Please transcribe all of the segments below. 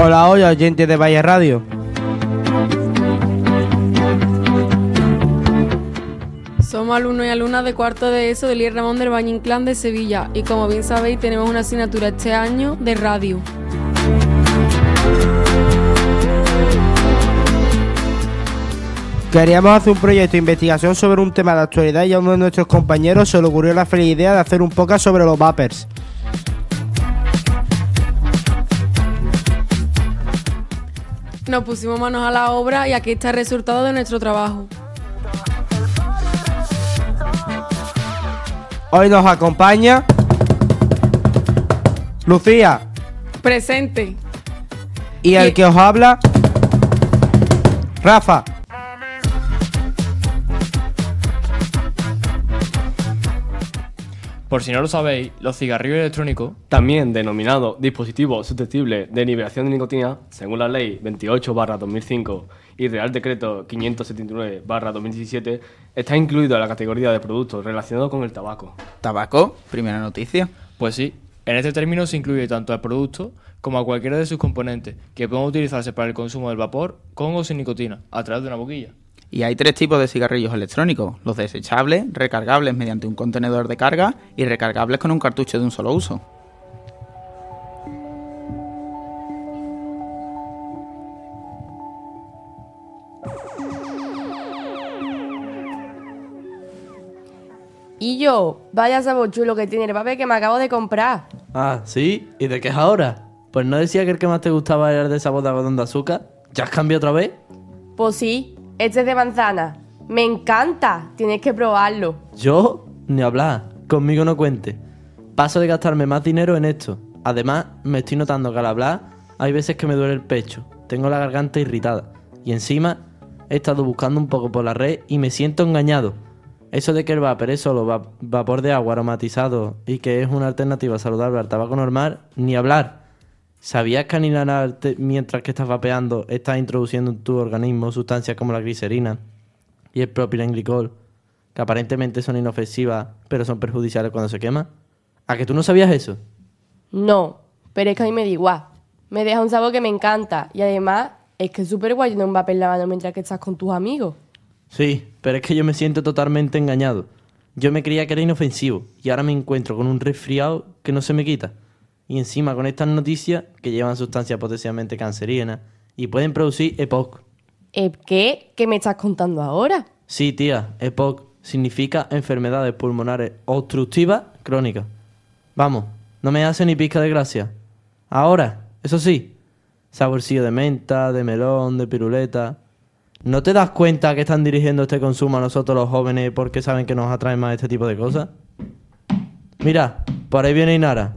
Hola, hola, oyentes de Valle Radio. Somos alumnos y alumnas de cuarto de ESO del IR Ramón del Baño Inclán de Sevilla y como bien sabéis tenemos una asignatura este año de radio. Queríamos hacer un proyecto de investigación sobre un tema de actualidad y a uno de nuestros compañeros se le ocurrió la feliz idea de hacer un podcast sobre los vapers. Nos pusimos manos a la obra y aquí está el resultado de nuestro trabajo. Hoy nos acompaña Lucía Presente. y el que os habla Rafa. Por si no lo sabéis, los cigarrillos electrónicos También denominado dispositivo susceptible de liberación de nicotina, según la Ley 28-2005 y Real Decreto 579-2017, está incluido en la categoría de productos relacionados con el tabaco. ¿Tabaco? Primera noticia. Pues sí, en este término se incluye tanto al producto como a cualquiera de sus componentes que pueden utilizarse para el consumo del vapor con o sin nicotina a través de una boquilla. Y hay tres tipos de cigarrillos electrónicos, los desechables, recargables mediante un contenedor de carga y recargables con un cartucho de un solo uso. Y yo, vaya sabor chulo que tiene el papel que me acabo de comprar. Ah, ¿sí? ¿Y de qué es ahora? Pues no decía que el que más te gustaba era el de sabor de algodón de azúcar. ¿Ya has cambiado otra vez? Pues sí, este es de manzana. Me encanta, tienes que probarlo. Yo, ni hablar. Conmigo no cuente. Paso de gastarme más dinero en esto. Además, me estoy notando que al hablar hay veces que me duele el pecho. Tengo la garganta irritada. Y encima, he estado buscando un poco por la red y me siento engañado. Eso de que el vapor es solo va- vapor de agua aromatizado y que es una alternativa saludable al tabaco normal, ni hablar. ¿Sabías que al inhalarte mientras que estás vapeando estás introduciendo en tu organismo sustancias como la glicerina y el propilenglicol, que aparentemente son inofensivas pero son perjudiciales cuando se queman? ¿A que tú no sabías eso? No, pero es que a mí me da igual. Me deja un sabor que me encanta. Y además, es que es súper guay tener un papel lavando mientras que estás con tus amigos. Sí, pero es que yo me siento totalmente engañado. Yo me creía que era inofensivo y ahora me encuentro con un resfriado que no se me quita. Y encima con estas noticias que llevan sustancias potencialmente cancerígenas y pueden producir EPOC. ¿Eh, ¿Qué? ¿Qué me estás contando ahora? Sí, tía, EPOC significa enfermedades pulmonares obstructivas crónicas. Vamos, no me hace ni pizca de gracia. Ahora, eso sí, saborcillo de menta, de melón, de piruleta. ¿No te das cuenta que están dirigiendo este consumo a nosotros los jóvenes porque saben que nos atrae más este tipo de cosas? Mira, por ahí viene Inara.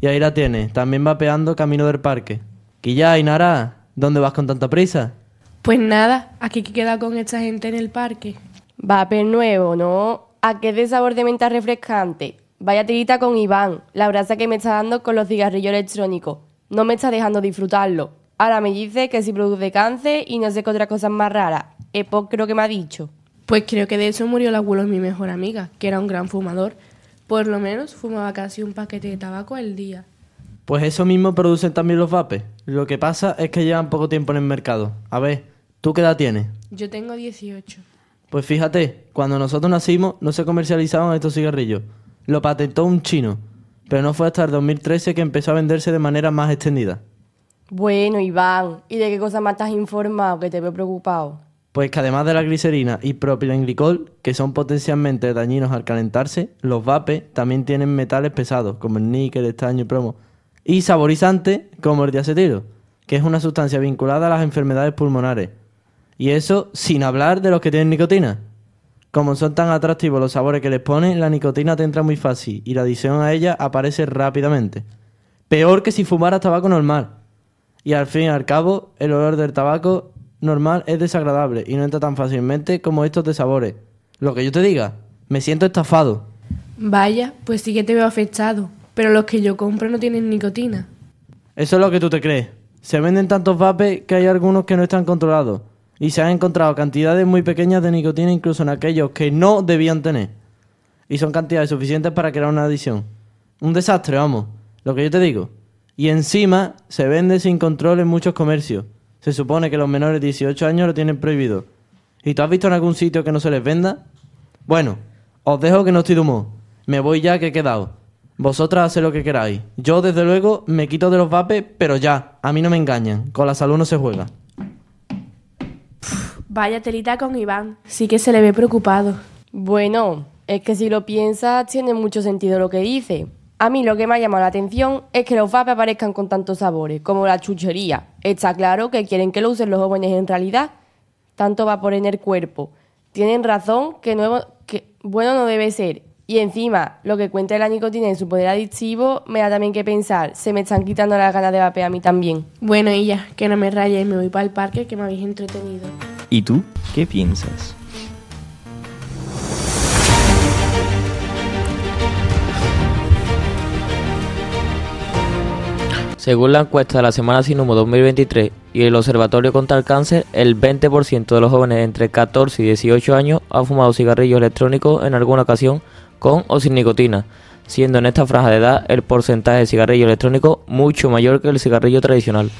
Y ahí la tienes, también vapeando camino del parque. ya, Inara, ¿dónde vas con tanta prisa? Pues nada, aquí que queda con esta gente en el parque. Vapor nuevo, ¿no? ¿A qué es de sabor de menta refrescante? Vaya tirita con Iván, la brasa que me está dando con los cigarrillos electrónicos. No me está dejando disfrutarlo. Ahora me dice que si produce cáncer y no sé qué otra cosa más rara. Epoc creo que me ha dicho. Pues creo que de eso murió el abuelo de mi mejor amiga, que era un gran fumador. Por lo menos fumaba casi un paquete de tabaco al día. Pues eso mismo producen también los vapes. Lo que pasa es que llevan poco tiempo en el mercado. A ver, ¿tú qué edad tienes? Yo tengo 18. Pues fíjate, cuando nosotros nacimos no se comercializaban estos cigarrillos. Lo patentó un chino. Pero no fue hasta el 2013 que empezó a venderse de manera más extendida. Bueno, Iván, ¿y de qué cosa más estás informado que te veo preocupado? Pues que además de la glicerina y propilenglicol, que son potencialmente dañinos al calentarse, los vapes también tienen metales pesados, como el níquel, estaño y plomo, y saborizantes, como el diacetilo, que es una sustancia vinculada a las enfermedades pulmonares. Y eso sin hablar de los que tienen nicotina. Como son tan atractivos los sabores que les ponen, la nicotina te entra muy fácil y la adición a ella aparece rápidamente. Peor que si fumaras tabaco normal. Y al fin y al cabo, el olor del tabaco normal es desagradable y no entra tan fácilmente como estos de sabores. Lo que yo te diga, me siento estafado. Vaya, pues sí que te veo afectado. Pero los que yo compro no tienen nicotina. Eso es lo que tú te crees. Se venden tantos vapes que hay algunos que no están controlados. Y se han encontrado cantidades muy pequeñas de nicotina incluso en aquellos que no debían tener. Y son cantidades suficientes para crear una adicción. Un desastre, vamos. Lo que yo te digo. Y encima se vende sin control en muchos comercios. Se supone que los menores de 18 años lo tienen prohibido. ¿Y tú has visto en algún sitio que no se les venda? Bueno, os dejo que no estoy de humor. Me voy ya que he quedado. Vosotras haced lo que queráis. Yo, desde luego, me quito de los vapes, pero ya, a mí no me engañan. Con la salud no se juega. Vaya telita con Iván. Sí que se le ve preocupado. Bueno, es que si lo piensas, tiene mucho sentido lo que dice. A mí lo que me ha llamado la atención es que los vapes aparezcan con tantos sabores, como la chuchería. Está claro que quieren que lo usen los jóvenes en realidad. Tanto vapor en el cuerpo. Tienen razón que, nuevo, que bueno no debe ser. Y encima, lo que cuenta la nicotina en su poder adictivo me da también que pensar. Se me están quitando las ganas de vapear a mí también. Bueno, y ya, que no me rayes, me voy para el parque que me habéis entretenido. ¿Y tú qué piensas? Según la encuesta de la Semana Sin Humo 2023 y el Observatorio contra el Cáncer, el 20% de los jóvenes entre 14 y 18 años ha fumado cigarrillos electrónicos en alguna ocasión con o sin nicotina, siendo en esta franja de edad el porcentaje de cigarrillo electrónico mucho mayor que el cigarrillo tradicional.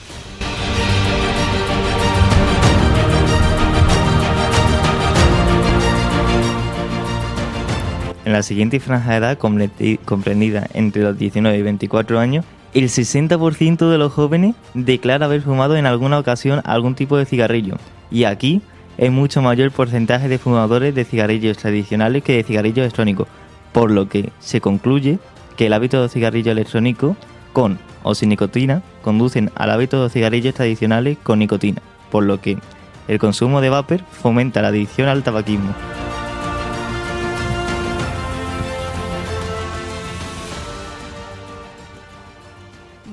En la siguiente franja de edad, comprendida entre los 19 y 24 años, el 60% de los jóvenes declara haber fumado en alguna ocasión algún tipo de cigarrillo. Y aquí es mucho mayor el porcentaje de fumadores de cigarrillos tradicionales que de cigarrillos electrónicos, por lo que se concluye que el hábito de cigarrillo electrónico con o sin nicotina conducen al hábito de cigarrillos tradicionales con nicotina, por lo que el consumo de vapor fomenta la adicción al tabaquismo.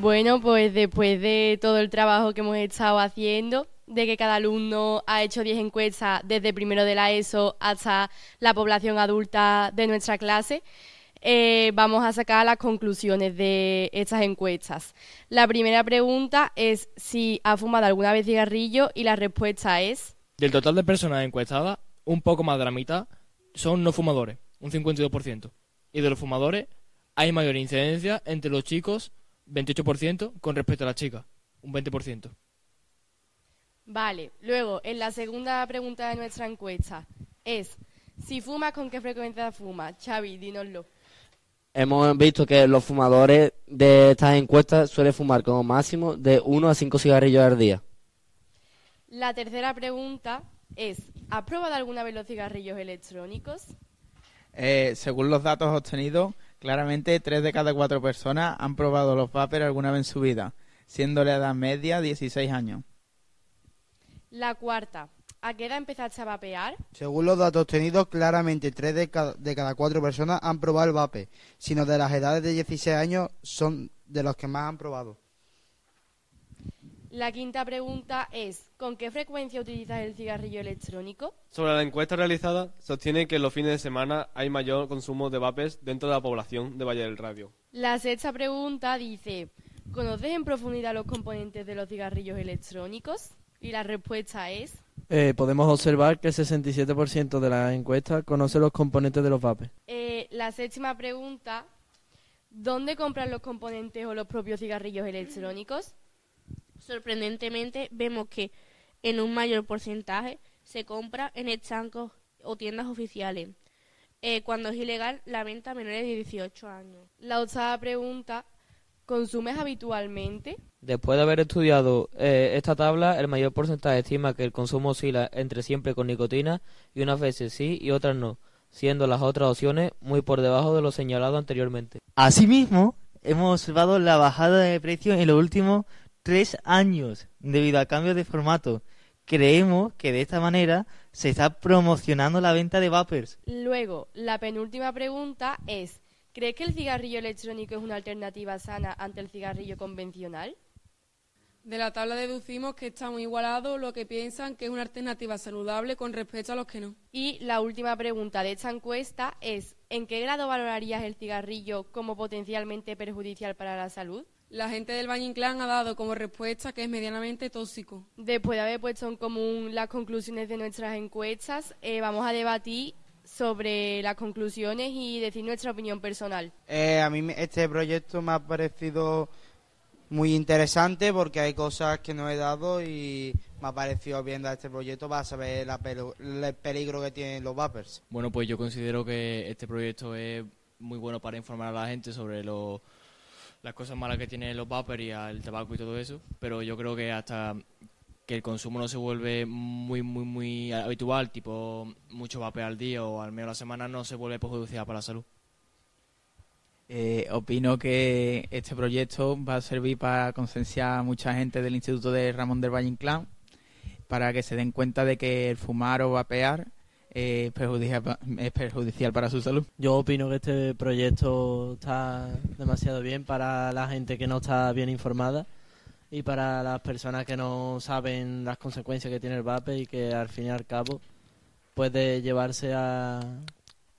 Bueno, pues después de todo el trabajo que hemos estado haciendo, de que cada alumno ha hecho 10 encuestas desde primero de la ESO hasta la población adulta de nuestra clase, eh, vamos a sacar las conclusiones de estas encuestas. La primera pregunta es si ha fumado alguna vez cigarrillo y la respuesta es... Del total de personas encuestadas, un poco más de la mitad son no fumadores, un 52%. Y de los fumadores hay mayor incidencia entre los chicos, 28%, con respecto a las chicas, un 20%. Vale, luego, en la segunda pregunta de nuestra encuesta es, si fumas, ¿con qué frecuencia fumas? Xavi, dínoslo. Hemos visto que los fumadores de estas encuestas suelen fumar como máximo de 1 a 5 cigarrillos al día. La tercera pregunta es, ¿has probado alguna vez los cigarrillos electrónicos? Eh, según los datos obtenidos, claramente 3 de cada 4 personas han probado los vapers alguna vez en su vida, siendo la edad media 16 años. La cuarta, ¿a qué edad empezaste a vapear? Según los datos obtenidos, claramente 3 de cada, de cada 4 personas han probado el vape, sino de las edades de 16 años son de los que más han probado. La quinta pregunta es, ¿con qué frecuencia utilizas el cigarrillo electrónico? Sobre la encuesta realizada, sostiene que en los fines de semana hay mayor consumo de vapes dentro de la población de Valle del Radio. La sexta pregunta dice, ¿conoces en profundidad los componentes de los cigarrillos electrónicos? Y la respuesta es... Eh, podemos observar que el 67% de la encuesta conoce los componentes de los vapes. Eh, la séptima pregunta, ¿dónde compran los componentes o los propios cigarrillos electrónicos? Sorprendentemente, vemos que en un mayor porcentaje se compra en estancos o tiendas oficiales, eh, cuando es ilegal la venta a menores de 18 años. La octava pregunta, ¿consumes habitualmente? Después de haber estudiado eh, esta tabla, el mayor porcentaje estima que el consumo oscila entre siempre con nicotina y unas veces sí y otras no, siendo las otras opciones muy por debajo de lo señalado anteriormente. Asimismo, hemos observado la bajada de precio en los últimos tres años debido a cambios de formato. Creemos que de esta manera se está promocionando la venta de vapers. Luego, la penúltima pregunta es, ¿crees que el cigarrillo electrónico es una alternativa sana ante el cigarrillo convencional? De la tabla deducimos que está muy igualado lo que piensan que es una alternativa saludable con respecto a los que no. Y la última pregunta de esta encuesta es, ¿en qué grado valorarías el cigarrillo como potencialmente perjudicial para la salud? La gente del Valle Inclán ha dado como respuesta que es medianamente tóxico. Después de haber puesto en común las conclusiones de nuestras encuestas, eh, vamos a debatir sobre las conclusiones y decir nuestra opinión personal. Eh, a mí me- este proyecto me ha parecido muy interesante porque hay cosas que no he dado y me ha parecido bien dar este proyecto para saber la pelu- el peligro que tienen los vapers. Bueno, pues yo considero que este proyecto es muy bueno para informar a la gente sobre lo- las cosas malas que tienen los vapers y el tabaco y todo eso, pero yo creo que hasta que el consumo no se vuelve muy, muy, muy habitual, tipo mucho vapor al día o al menos a la semana, no se vuelve perjudicial para la salud. Eh, opino que este proyecto va a servir para concienciar a mucha gente del Instituto de Ramón del Valle Inclán para que se den cuenta de que el fumar o vapear eh, es, perjudicial, es perjudicial para su salud. Yo opino que este proyecto está demasiado bien para la gente que no está bien informada y para las personas que no saben las consecuencias que tiene el vape y que al fin y al cabo puede llevarse a,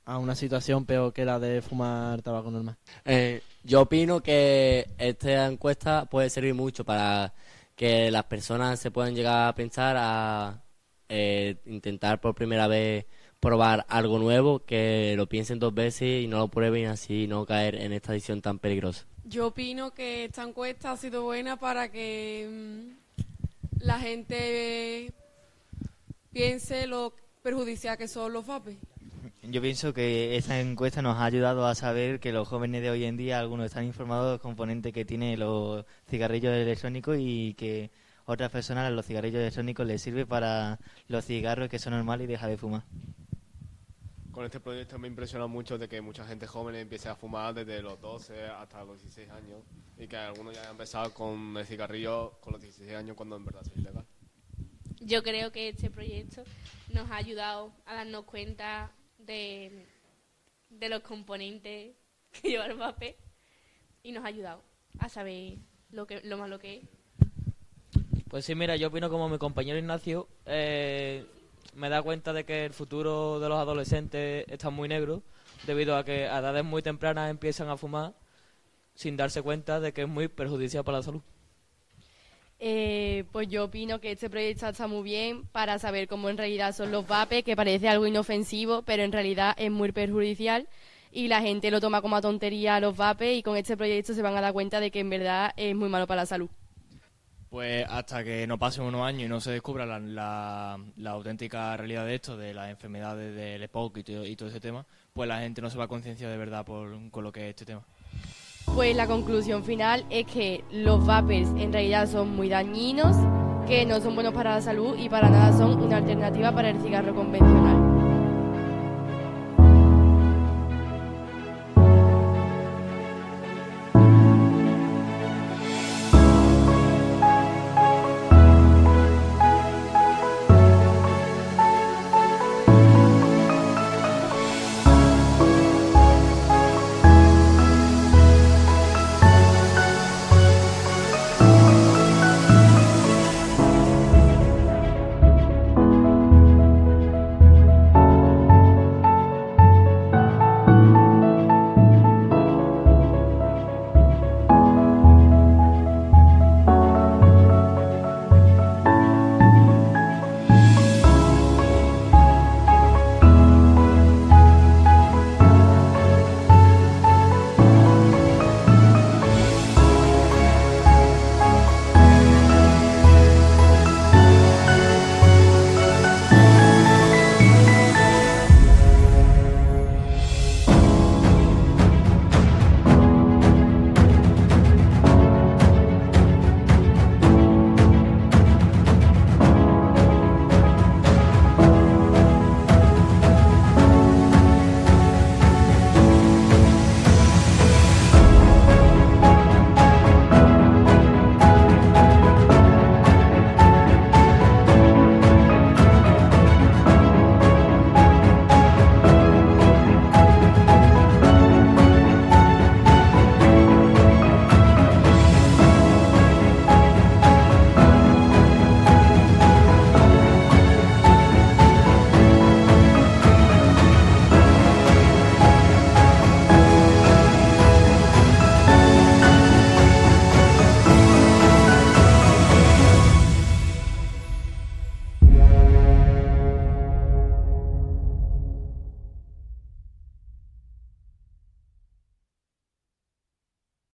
a una situación peor que la de fumar tabaco normal. Eh, yo opino que esta encuesta puede servir mucho para que las personas se puedan llegar a pensar a eh, intentar por primera vez probar algo nuevo, que lo piensen dos veces y no lo prueben y así no caer en esta adicción tan peligrosa. Yo opino que esta encuesta ha sido buena para que mm, la gente piense lo perjudicial que son los vapes. Yo pienso que esta encuesta nos ha ayudado a saber que los jóvenes de hoy en día, algunos están informados de los componentes que tienen los cigarrillos electrónicos y que otras personas los cigarrillos electrónicos les sirve para los cigarros que son normales y dejar de fumar. Con este proyecto me impresiona mucho de que mucha gente joven empiece a fumar desde los 12 hasta los 16 años y que algunos ya hayan empezado con el cigarrillo con los 16 años cuando en verdad es ilegal. Yo creo que este proyecto nos ha ayudado a darnos cuenta de, de los componentes que lleva el vape y nos ha ayudado a saber lo que lo malo que es. Pues sí, mira, yo opino como mi compañero Ignacio, eh, me da cuenta de que el futuro de los adolescentes está muy negro, debido a que a edades muy tempranas empiezan a fumar sin darse cuenta de que es muy perjudicial para la salud. Eh, pues yo opino que este proyecto está muy bien para saber cómo en realidad son los vapes, que parece algo inofensivo, pero en realidad es muy perjudicial y la gente lo toma como a tontería los vapes y con este proyecto se van a dar cuenta de que en verdad es muy malo para la salud. Pues hasta que no pasen unos años y no se descubra la, la- la auténtica realidad de esto, de las enfermedades del EPOC y, y todo ese tema, pues la gente no se va a concienciar de verdad por, con lo que es este tema. Pues la conclusión final es que los vapers en realidad son muy dañinos, que no son buenos para la salud y para nada son una alternativa para el cigarro convencional.